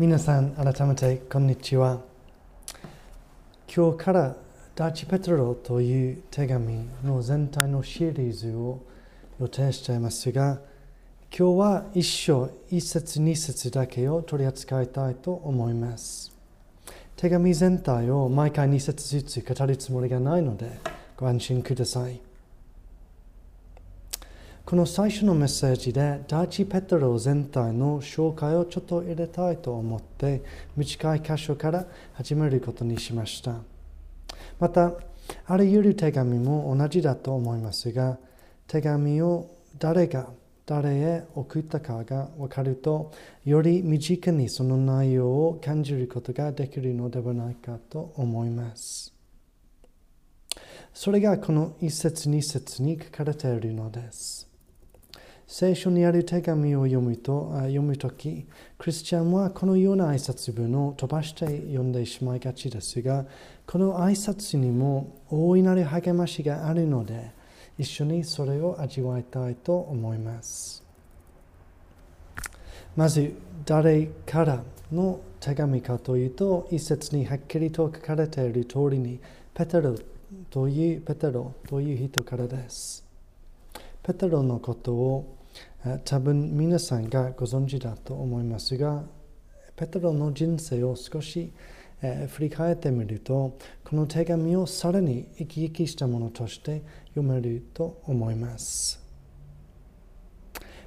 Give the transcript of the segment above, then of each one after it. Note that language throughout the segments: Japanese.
皆さん改めてこんにちは。今日からダーチ・ペトロという手紙の全体のシリーズを予定していますが今日は一章一節二節だけを取り扱いたいと思います。手紙全体を毎回二節ずつ語るつもりがないのでご安心ください。この最初のメッセージで第一ペトロ全体の紹介をちょっと入れたいと思って短い箇所から始めることにしました。またあらゆる手紙も同じだと思いますが手紙を誰が誰へ送ったかが分かるとより身近にその内容を感じることができるのではないかと思います。それがこの一節二節に書かれているのです。聖書にある手紙を読むと読むとき、クリスチャンはこのような挨拶文を飛ばして読んでしまいがちですが、この挨拶にも大いなる励ましがあるので、一緒にそれを味わいたいと思います。まず、誰からの手紙かというと、一節にはっきりと書かれている通りに、ペテロというペテロという人からです。ペテロのことを多分皆さんがご存知だと思いますが、ペテロの人生を少し、え振り返ってみると、この手紙をさらに生き生きしたものとして読めると思います。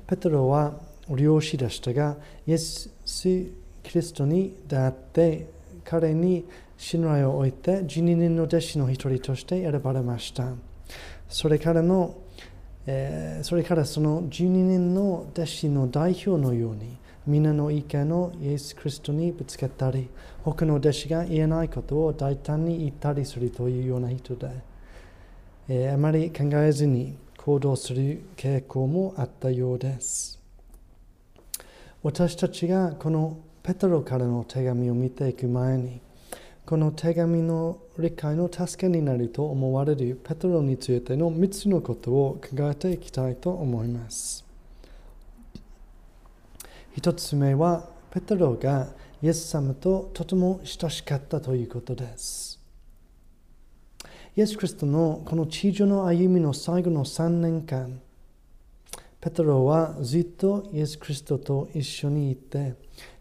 ペテロは漁師でしたが、イエス・キリストに出会って彼に信頼を置いて12人の弟子の一人として選ばれました。それからのえー、それからその12人の弟子の代表のように皆の意見をイエス・クリストにぶつけたり他の弟子が言えないことを大胆に言ったりするというような人で、えー、あまり考えずに行動する傾向もあったようです。私たちがこのペトロからの手紙を見ていく前にこの手紙の理解の助けになると思われるペトロについての3つのことを考えていきたいと思います。1つ目は、ペトロがイエス様ととても親しかったということです。イエス・クリストのこの地上の歩みの最後の3年間、ペトロはずっとイエス・クリストと一緒にいて、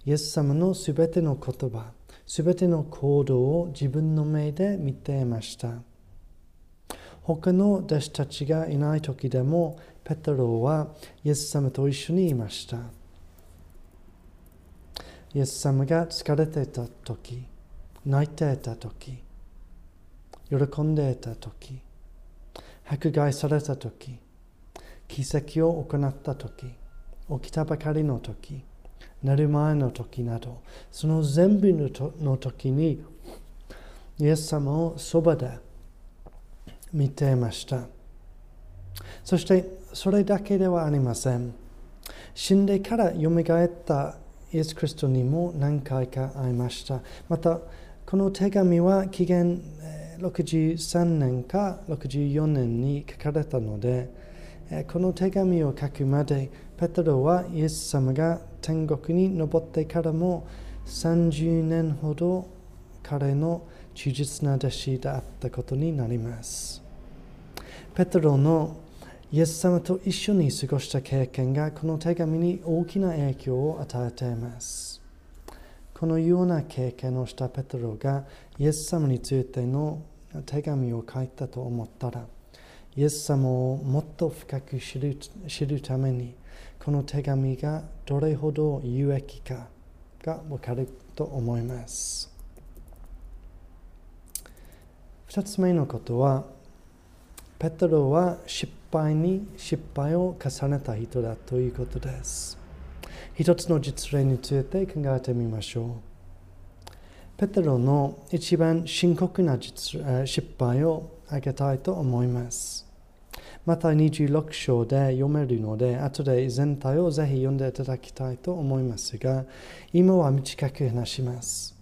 イエス様のすべての言葉、すべての行動を自分の目で見ていました。他の弟子たちがいない時でも、ペトロはイエス様と一緒にいました。イエス様が疲れていた時、泣いていた時、喜んでいた時、迫害された時、奇跡を行った時、起きたばかりの時、なる前の時など、その全部の時に、イエス様をそばで見ていました。そして、それだけではありません。死んでから蘇ったイエス・クリストにも何回か会いました。また、この手紙は紀元63年か64年に書かれたので、この手紙を書くまで、ペトロはイエス様が天国に登ってからも30年ほど彼の忠実な弟子であったことになります。ペトロのイエス様と一緒に過ごした経験がこの手紙に大きな影響を与えています。このような経験をしたペトロがイエス様についての手紙を書いたと思ったら、イエス様をもっと深く知る知るためにこの手紙がどれほど有益かがわかると思います。二つ目のことは、ペトロは失敗に失敗を重ねた人だということです。一つの実例について考えてみましょう。ペテロの一番深刻な失敗を挙げたいと思います。また26章で読めるので、後で全体をぜひ読んでいただきたいと思いますが、今は短く話します。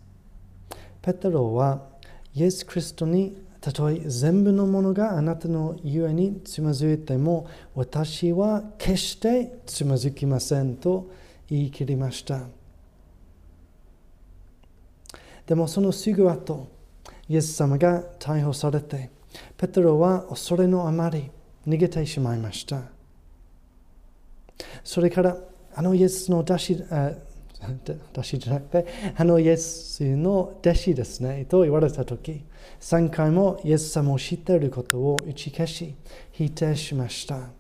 ペテロは、イエス・キリストにたとえ全部のものがあなたのゆえにつまずいても、私は決してつまずきませんと言い切りました。でもそのすぐ後、イエス様が逮捕されて、ペテロは恐れのあまり逃げてしまいました。それから、あのイエスの出し、出しじゃなくて、あのイエスの弟子ですね、と言われたとき、3回もイエス様を知っていることを打ち消し、否定しました。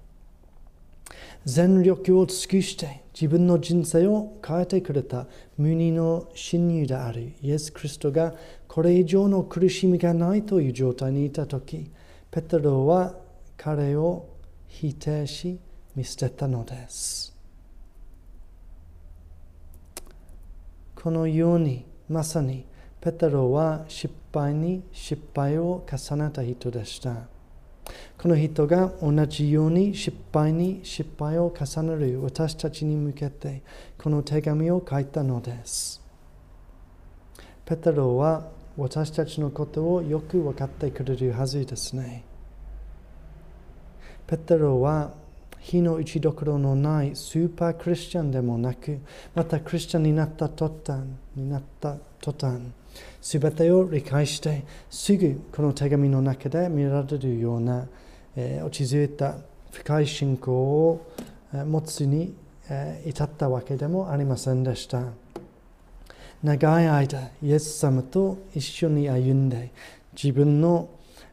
全力を尽くして自分の人生を変えてくれた無二の親友であるイエス・クリストがこれ以上の苦しみがないという状態にいたとき、ペテロは彼を否定し見捨てたのです。このようにまさにペテロは失敗に失敗を重ねた人でした。この人が同じように失敗に失敗を重ねる私たちに向けてこの手紙を書いたのです。ペテロは私たちのことをよく分かってくれるはずですね。ペテロは火の打ちどころのないスーパークリスチャンでもなく、またクリスチャンになった途端、になった途端、すべてを理解して、すぐこの手紙の中で見られるような、えー、落ち着いた深い信仰を持つに、えー、至ったわけでもありませんでした。長い間、イエス様と一緒に歩んで、自分の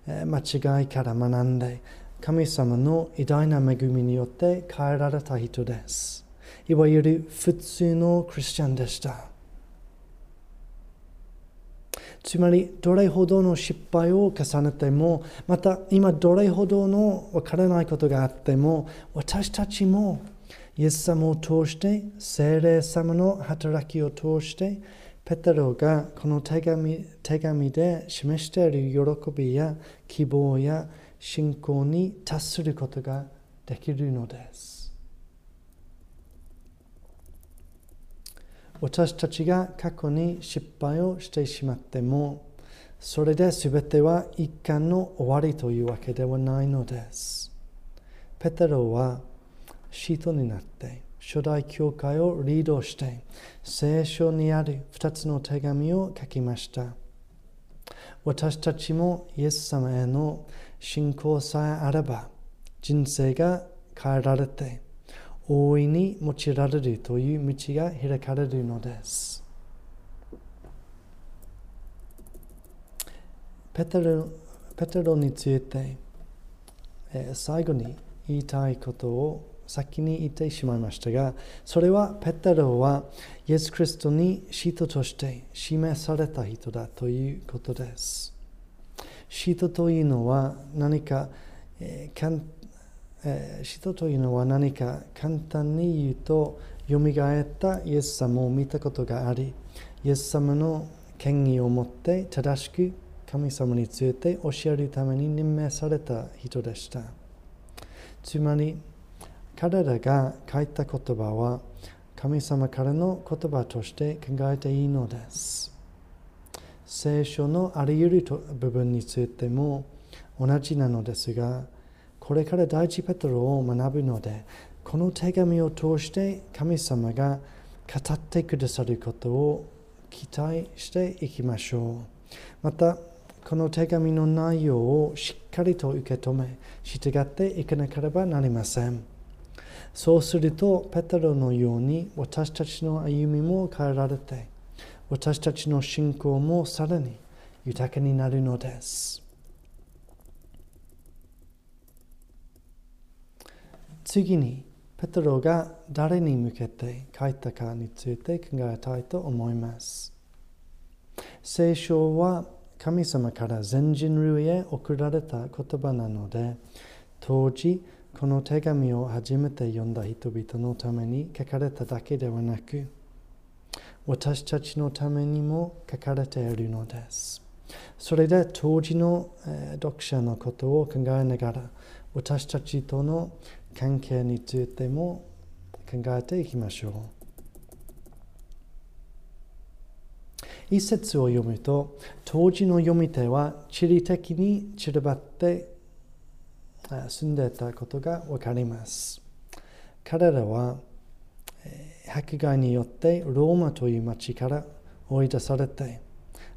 間違いから学んで、神様の偉大な恵みによって変えられた人です。いわゆる普通のクリスチャンでした。つまり、どれほどの失敗を重ねても、また今どれほどのわからないことがあっても、私たちもイエス様を通して、聖霊様の働きを通して、ペテロがこの手紙手紙で示している喜びや希望や信仰に達することができるのです。私たちが過去に失敗をしてしまっても、それで全ては一貫の終わりというわけではないのです。ペテロは使徒になって初代教会をリードして聖書にある2つの手紙を書きました。私たちもイエス様への信仰さえあれば人生が変えられて大いに用いられるという道が開かれるのです。ペテロペテロについて、え、最後に言いたいことを先に言ってしまいましたが、それはペテロはイエス・キリストに使徒として示された人だということです。使徒というのは何か、えーかんえー、使徒というのは何か簡単に言うと、よみがえったイエス様を見たことがあり、イエス様の権威を持って正しく神様について教えるために任命された人でした。つまり、彼らが書いた言葉は神様からの言葉として考えていいのです。聖書のあらゆる部分についても同じなのですが、これから第一ペトロを学ぶので、この手紙を通して神様が語ってくださることを期待していきましょう。また、この手紙の内容をしっかりと受け止め、従っていかなければなりません。そうすると、ペテロのように私たちの歩みも変えられて、私たちの信仰もさらに豊かになるのです。次に、ペテロが誰に向けて書いたかについて考えたいと思います。聖書は神様から全人類へ送られた言葉なので、当時、この手紙を初めて読んだ人々のために書かれただけではなく、私たちのためにも書かれているのです。それで当時の、読者のことを考えながら、私たちとの関係についても考えていきましょう。一節を読むと、当時の読み手は地理的に散らばって住んでいたことがわかります。彼らは迫害によってローマという町から追い出されて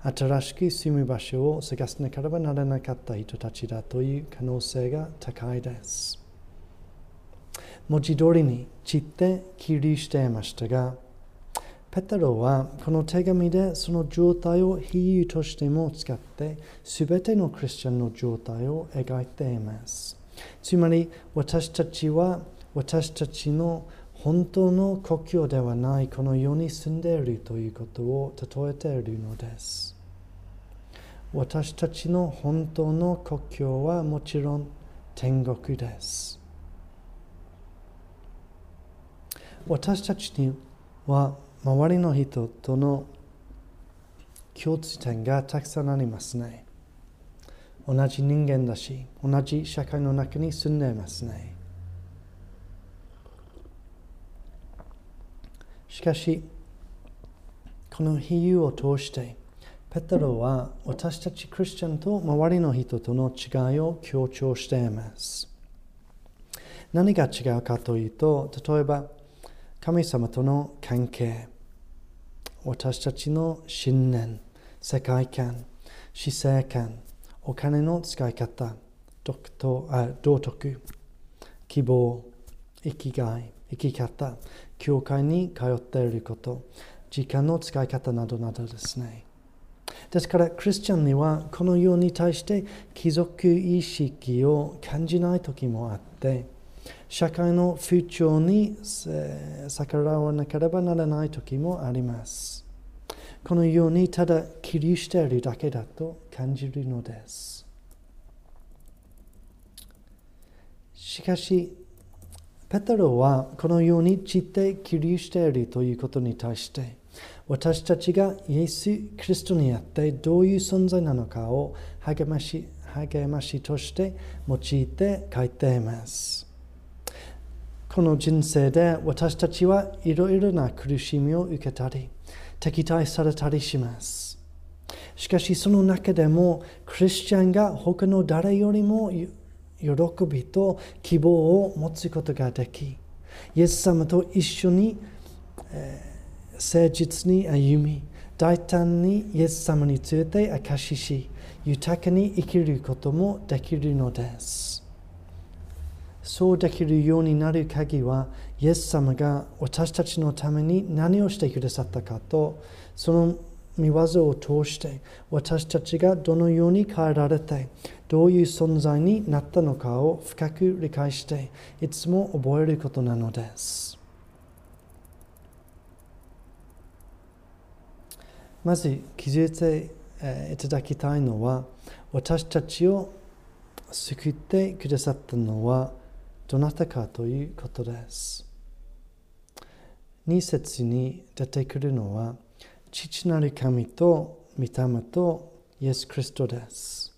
新しく住む場所を探さなければならなかった人たちだという可能性が高いです。文字通りに散って起立していましたが、ペテロはこの手紙でその状態を比喩としても使って全てのクリスチャンの状態を描いています。つまり私たちは私たちの本当の故郷ではないこの世に住んでいるということを例えているのです。私たちの本当の故郷はもちろん天国です。私たちには周りの人との共通点がたくさんありますね。同じ人間だし、同じ社会の中に住んでいますね。しかし、この比喩を通して、ペテロは私たちクリスチャンと周りの人との違いを強調しています。何が違うかというと、例えば、神様との関係、私たちの信念、世界観、死生観、お金の使い方、道徳、希望、生きがい、生き方、教会に通っていること、時間の使い方などなどですね。ですから、クリスチャンにはこのように対して貴族意識を感じない時もあって、社会の風潮に逆らわなければならない時もあります。このようにただ起立しているだけだと感じるのです。しかし、ペテロはこのように散って起立しているということに対して、私たちがイエス・キリストにあってどういう存在なのかを励まし励ましとして用いて書いています。この人生で私たちはいろいろな苦しみを受けたり、敵対されたりします。しかしその中でもクリスチャンが他の誰よりも喜びと希望を持つことができ、イエス様と一緒に、えー、誠実に歩み、大胆にイエス様について証しし、豊かに生きることもできるのです。そうできるようになる鍵は、イエス様が私たちのために何をしてくださったかと、その見業を通して私たちがどのように変えられて、どういう存在になったのかを深く理解して、いつも覚えることなのです。まず気づいていただきたいのは、私たちを救ってくださったのは、どなたかということです。2節に出てくるのは、父なる神と御霊とイエス・クリストです。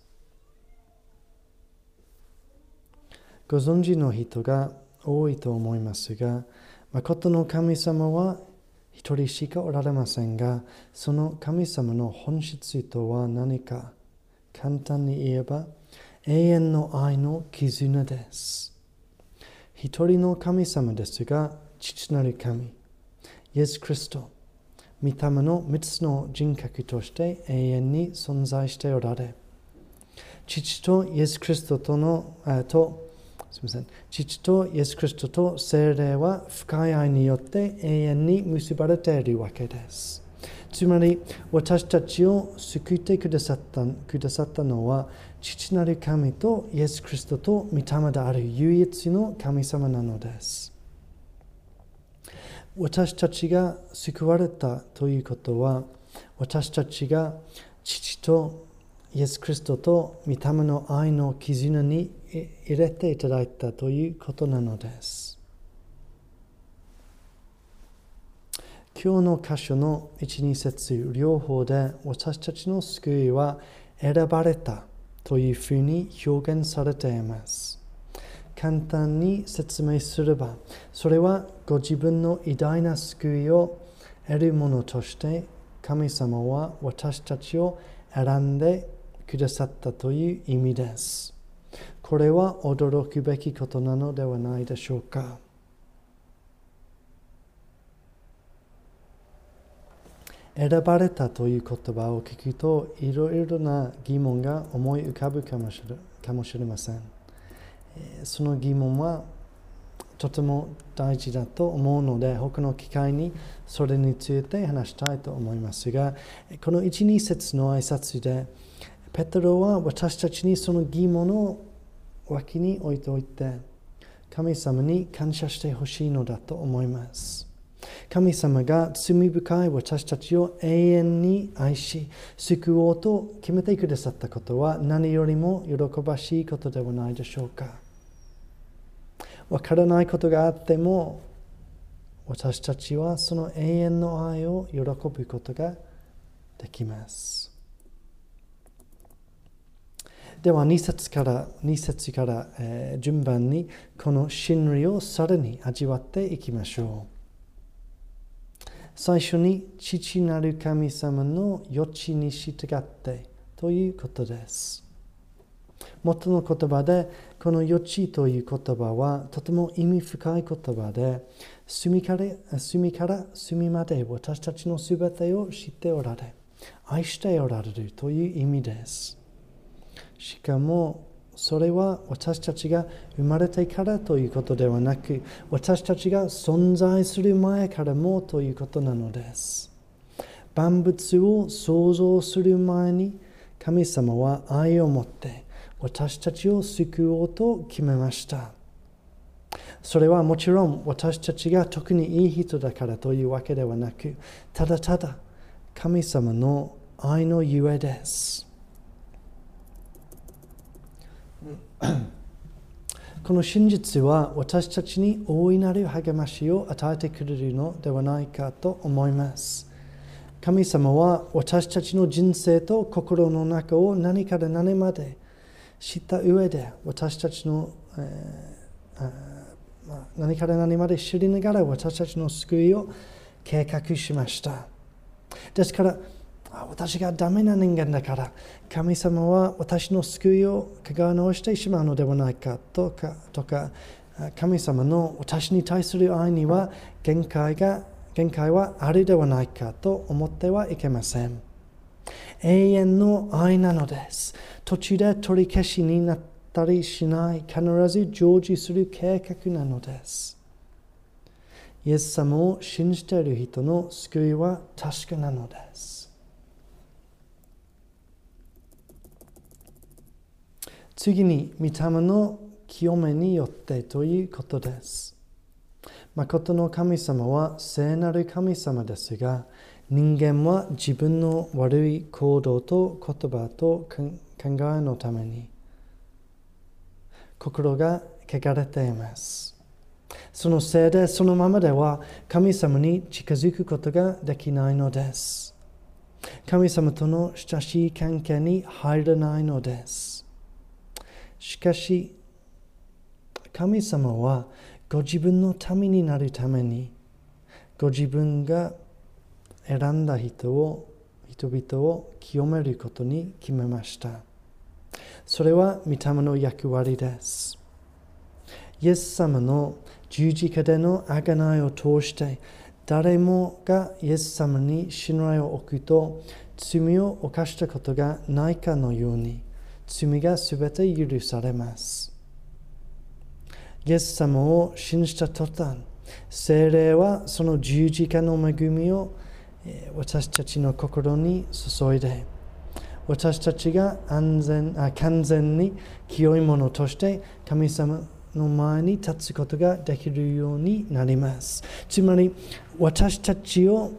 ご存知の人が多いと思いますが、誠の神様は一人しかおられませんが、その神様の本質とは何か、簡単に言えば、永遠の愛の絆です。一人の神様ですが、父なる神、イエス・キリスト、御霊の三つの人格として永遠に存在しておられ、父とイエス・キリストとの、あと、すみません、父とイエス・キリストと精霊は深い愛によって永遠に結ばれているわけです。つまり、私たちを救ってくださったくださったのは、父なる神とイエス・キリストと御霊である唯一の神様なのです。私たちが救われたということは、私たちが父とイエス・キリストと御霊の愛の絆に入れていただいたということなのです。今日の箇所の1、2節両方で私たちの救いは選ばれたというふうに表現されています。簡単に説明すれば、それはご自分の偉大な救いを得るものとして神様は私たちを選んでくださったという意味です。これは驚くべきことなのではないでしょうか。選ばれたという言葉を聞くといろいろな疑問が思い浮かぶかもしれかもしれませんその疑問はとても大事だと思うので他の機会にそれについて話したいと思いますがこの12節の挨拶でペテロは私たちにその疑問を脇に置いておいて神様に感謝してほしいのだと思います神様が罪深い私たちを永遠に愛し救おうと決めてくださったことは何よりも喜ばしいことではないでしょうかわからないことがあっても私たちはその永遠の愛を喜ぶことができます。では2節から2節から、えー、順番にこの真理をさらに味わっていきましょう。最初に父なる神様の余地に従ってということです。元の言葉でこの余地という言葉はとても意味深い言葉で隅から隅から隅まで私たちのすべてを知っておられ愛しておられるという意味です。しかもそれは私たちが生まれてからということではなく私たちが存在する前からもということなのです。万物を創造する前に神様は愛を持って私たちを救おうと決めました。それはもちろん私たちが特にいい人だからというわけではなくただただ神様の愛のゆえです。この真実は私たちに大いなる励ましを与えてくれるのではないかと思います。神様は私たちの人生と心の中を何から何まで知った上で私たちの、えー、何から何まで知りながら私たちの救いを計画しました。ですから私がダメな人間だから神様は私の救いをかが直してしまうのではないかとかとか神様の私に対する愛には限界が限界はあるではないかと思ってはいけません。永遠の愛なのです。途中で取り消しになったりしない。必ず成就する計画なのです。イエス様を信じている人の救いは確かなのです。次に、御霊の清めによってということです。誠の神様は聖なる神様ですが、人間は自分の悪い行動と言葉と考えのために心が汚れています。そのせいでそのままでは神様に近づくことができないのです。神様との親しい関係に入らないのです。しかし、神様はご自分の民になるために、ご自分が選んだ人を、人々を清めることに決めました。それは御霊の役割です。イエス様の十字架での贖いを通して、誰もがイエス様に信頼を置くと罪を犯したことがないかのように、罪がすべて許されます。イエス様を信じた途端、精霊はその十字架の恵みを私たちの心に注いで、私たちが安全あ完全に清いものとして神様の前に立つことができるようになります。つまり私たちを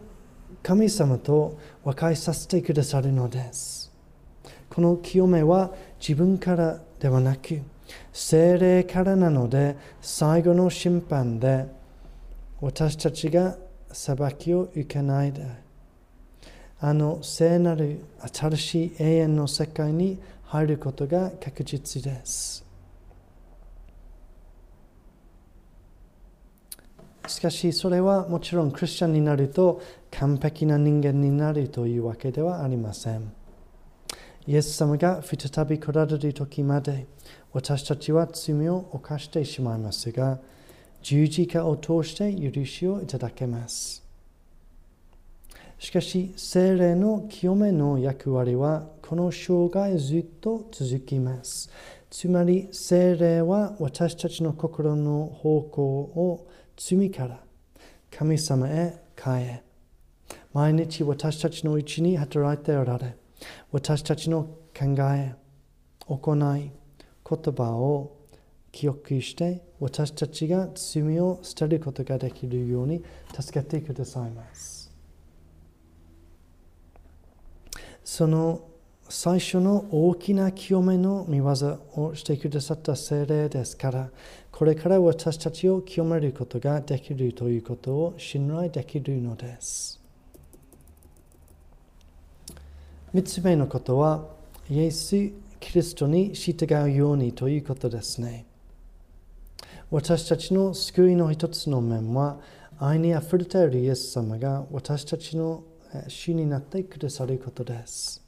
神様と和解させてくださるのです。この清めは自分からではなく精霊からなので最後の審判で私たちが裁きを受けないであの聖なる新しい永遠の世界に入ることが確実ですしかしそれはもちろんクリスチャンになると完璧な人間になるというわけではありません。イエス様が再び来られる時まで私たちは罪を犯してしまいますが十字架を通して許しをいただけますしかし、精霊の清めの役割はこの生涯ずっと続きます。つまり、精霊は私たちの心の方向を罪から神様へ変え、毎日私たちのうちに働いておられ、私たちの考え、行い、言葉を記憶して私たちが罪を捨てることができるように助けてくださいます。その最初の大きな清めの見業をしてくださった精霊ですから、これから私たちを清めることができるということを信頼できるのです。三つ目のことは、イエス・キリストに従うようにということですね。私たちの救いの一つの面は、愛にあふれているイエス様が私たちの主になってくださることです。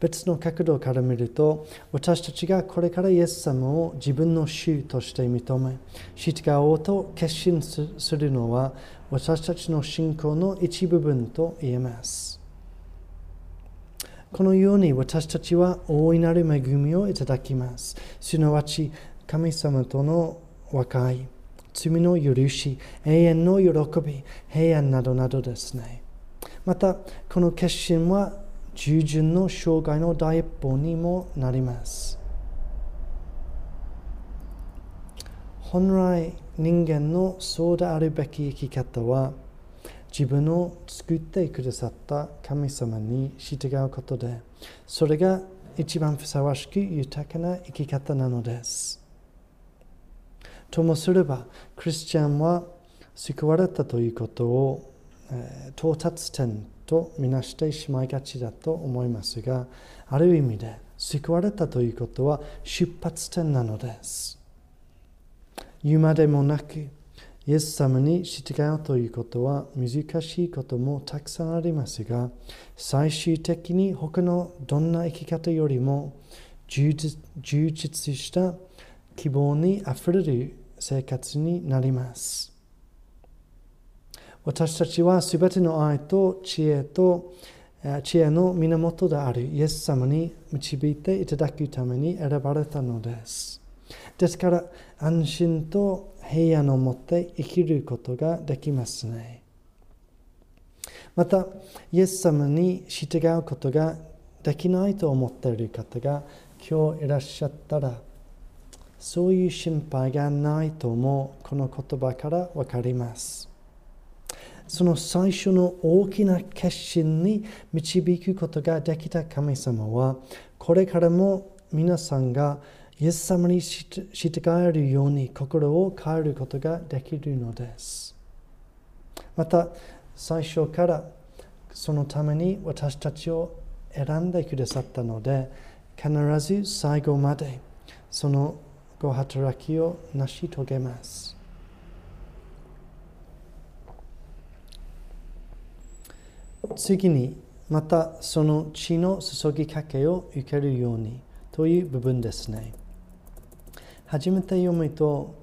別の角度から見ると、私たちがこれからイエス様を自分の主として認め、従おうと決心するのは、私たちの信仰の一部分と言えます。このように私たちは大いなる恵みをいただきます。すなわち、神様との和解、罪の許し、永遠の喜び、平安などなどですね。また、この決心は従順の生涯の第一歩にもなります。本来、人間のそうであるべき生き方は、自分を作ってくださった神様に従うことで、それが一番ふさわしく豊かな生き方なのです。ともすれば、クリスチャンは救われたということを、えー、到達点とみなしてしまいがちだと思いますが、ある意味で救われたということは出発点なのです。言うまでもなく、イエス様に従うということは難しいこともたくさんありますが、最終的に他のどんな生き方よりも充実した希望にあふれる生活になります。私たちはすべての愛と知恵と知恵の源であるイエス様に導いていただくために選ばれたのです。ですから安心と平安を持って生きることができますね。また、イエス様に従うことができないと思っている方が今日いらっしゃったら、そういう心配がないともこの言葉からわかります。その最初の大きな決心に導くことができた神様は、これからも皆さんがイエス様に従えるように心を変えることができるのです。また、最初からそのために私たちを選んでくださったので、必ず最後までそのご働きを成し遂げます。次に、またその血の注ぎかけを受けるようにという部分ですね。初めて読むと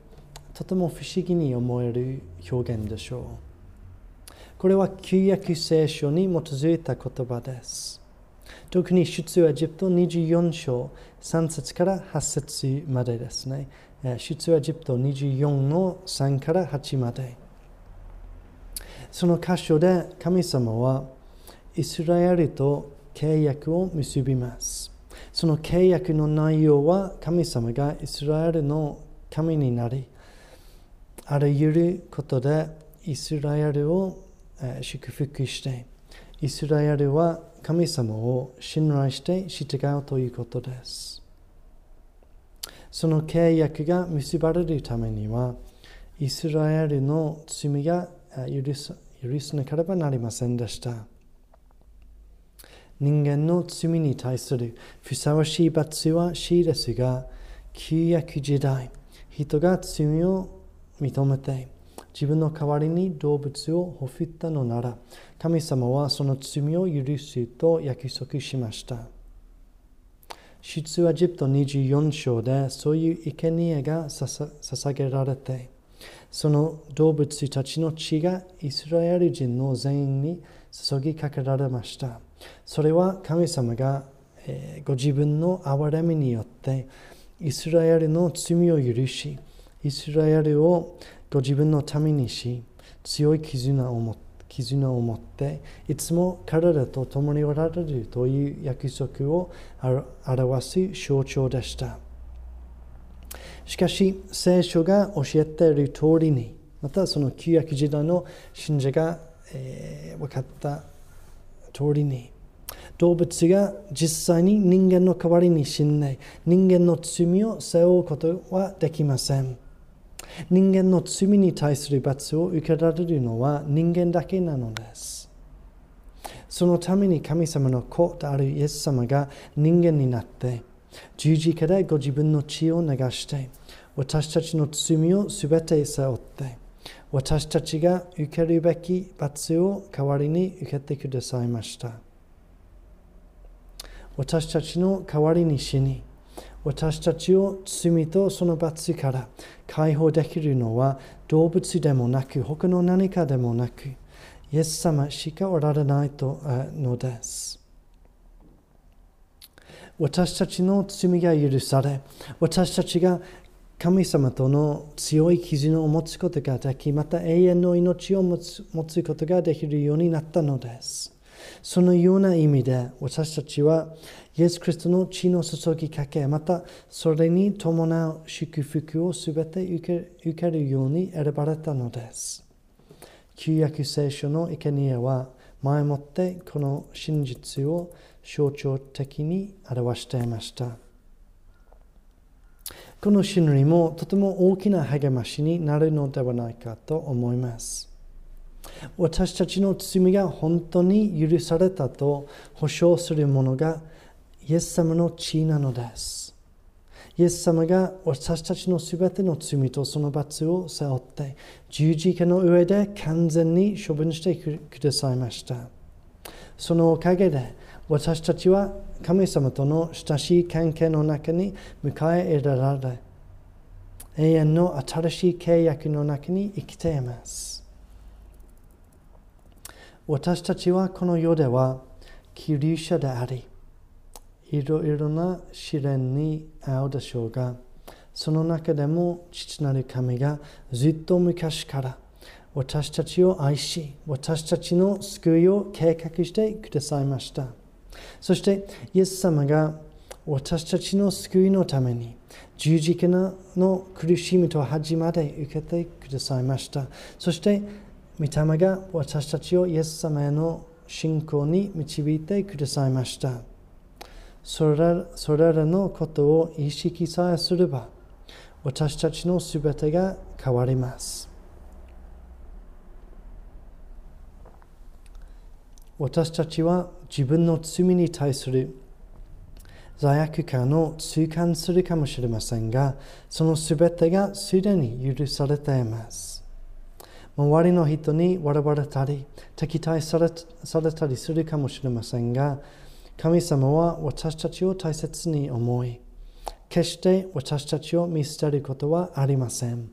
とても不思議に思える表現でしょう。これは旧約聖書に基づいた言葉です。特に出エジプト24章3節から8節までですね。出エジプト24の3から8まで。その箇所で神様はイスラエルと契約を結びます。その契約の内容は神様がイスラエルの神になり、あらゆることでイスラエルを祝福して、イスラエルは神様を信頼して従うということです。その契約が結ばれるためには、イスラエルの罪が許さなければなりませんでした。人間の罪に対するふさわしい罰は死ですが、旧約時代、人が罪を認めて、自分の代わりに動物をほふったのなら、神様はその罪を許すと約束しました。出エジプト24章でそういう生贄が捧げられて、その動物たちの血がイスラエル人の全員に注ぎかけられました。それは神様が、え、ご自分の憐れみによってイスラエルの罪を許し、イスラエルをご自分のためにし、強い絆を持って、絆を持っていつも彼らと共におられるという約束を表す象徴でした。しかし聖書が教えている通りにまたその旧約時代の信者が、えー、分かった通りに動物が実際に人間の代わりに死んで人間の罪を背負うことはできません人間の罪に対する罰を受けられるのは人間だけなのですそのために神様の子であるイエス様が人間になって十字架でご自分の血を流して私たちの罪をすべて背負って私たちが受けるべき罰を代わりに受けてくださいました私たちの代わりに死に私たちを罪とその罰から解放できるのは動物でもなく他の何かでもなくイエス様しかおられないとのです。私たちの罪が許され、私たちが神様との強い絆を持つことができ、また永遠の命を持つ持つことができるようになったのです。そのような意味で私たちはイエス・クリストの血の注ぎかけ、またそれに伴う祝福をすべて受け受けるように選ばれたのです。旧約聖書の生贄は前もってこの真実を象徴的に表していました。この真理もとても大きな励ましになるのではないかと思います。私たちの罪が本当に許されたと保証するものがイエス様の血なのです。イエス様が私たちのすべての罪とその罰を背負って十字架の上で完全に処分してくださいました。そのおかげで私たちは神様との親しい関係の中に迎え入れられ、永遠の新しい契約の中に生きています。私たちはこの世では、希留者であり、いろいろな試練に遭うでしょうが、その中でも父なる神がずっと昔から私たちを愛し、私たちの救いを計画してくださいました。そしてイエス様が私たちの救いのために十字架の苦しみと恥まで受けてくださいました。そして御霊が私たちをイエス様への信仰に導いてくださいました。それそれらのことを意識さえすれば私たちのすべてが変わります。私たちは自分の罪に対する罪悪感を痛感するかもしれませんが、そのすべてがすでに許されています。周りの人に笑われたり、敵対されされたりするかもしれませんが、神様は私たちを大切に思い、決して私たちを見捨てることはありません。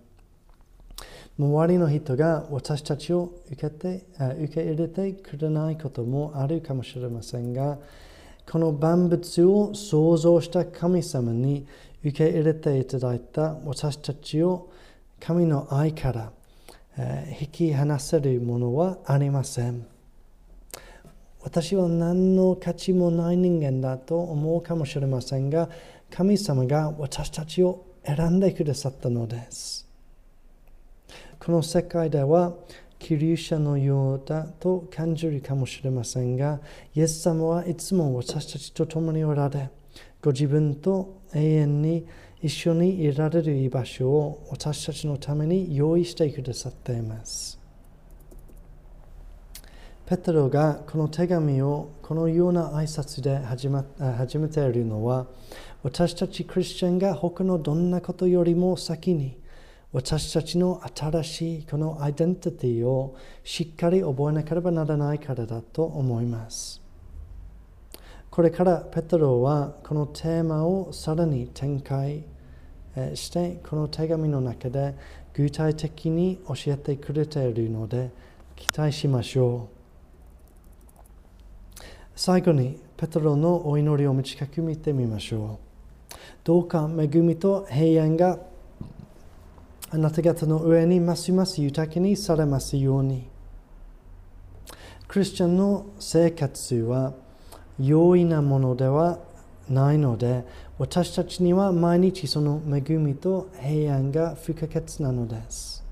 周りの人が私たちを受けて受け入れてくれないこともあるかもしれませんが、この万物を創造した神様に受け入れていただいた私たちを神の愛から引き離せるものはありません。私は何の価値もない人間だと思うかもしれませんが、神様が私たちを選んでくださったのです。この世界ではキリシャのようだと感じるかもしれませんが、イエス様はいつも私たちと共におられ、ご自分と永遠に一緒にいられる居場所を私たちのために用意してくださっています。ペテロがこの手紙をこのような挨拶で始,、ま、始めているのは、私たちクリスチャンが他のどんなことよりも先に私たちの新しいこのアイデンティティをしっかり覚えなければならないからだと思います。これからペトロはこのテーマをさらに展開してこの手紙の中で具体的に教えてくれているので期待しましょう。最後にペトロのお祈りを短く見てみましょう。どうか恵みと平安があなた方の上にますます豊かにされますように。クリスチャンの生活は容易なものではないので、私たちには毎日その恵みと平安が不可欠なのです。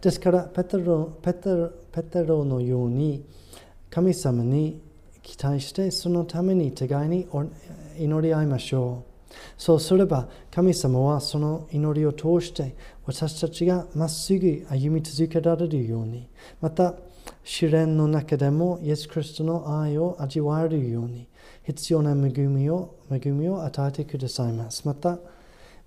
ですからペテロペテロペテロのように神様に期待してそのために互いに祈り合いましょう。そうすれば神様はその祈りを通して私たちがまっすぐ歩み続けられるようにまた試練の中でもイエス・クリストの愛を味わえるように必要な恵みを恵みを与えてくださいます。また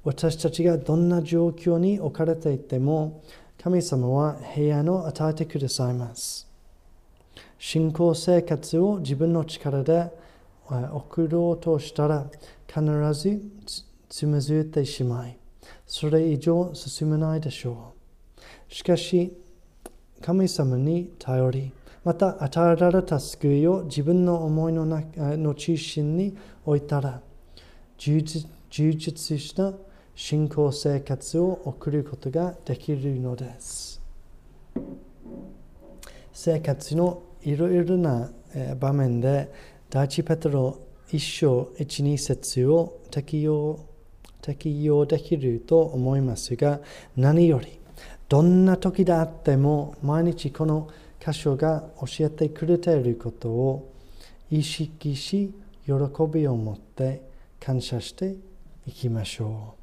私たちがどんな状況に置かれていても神様は平安を与えてくださいます。信仰生活を自分の力で送ろうとしたら必ずつまずいてしまいそれ以上進めないでしょう。しかし神様に頼りまた与えられた救いを自分の思いのの中心に置いたら充実した信仰生活を送ることができるのです。生活のいろいろな場面で第一ペトロ一章一二節を適用適用できると思いますが何よりどんな時であっても毎日この箇所が教えてくれていることを意識し喜びを持って感謝していきましょう。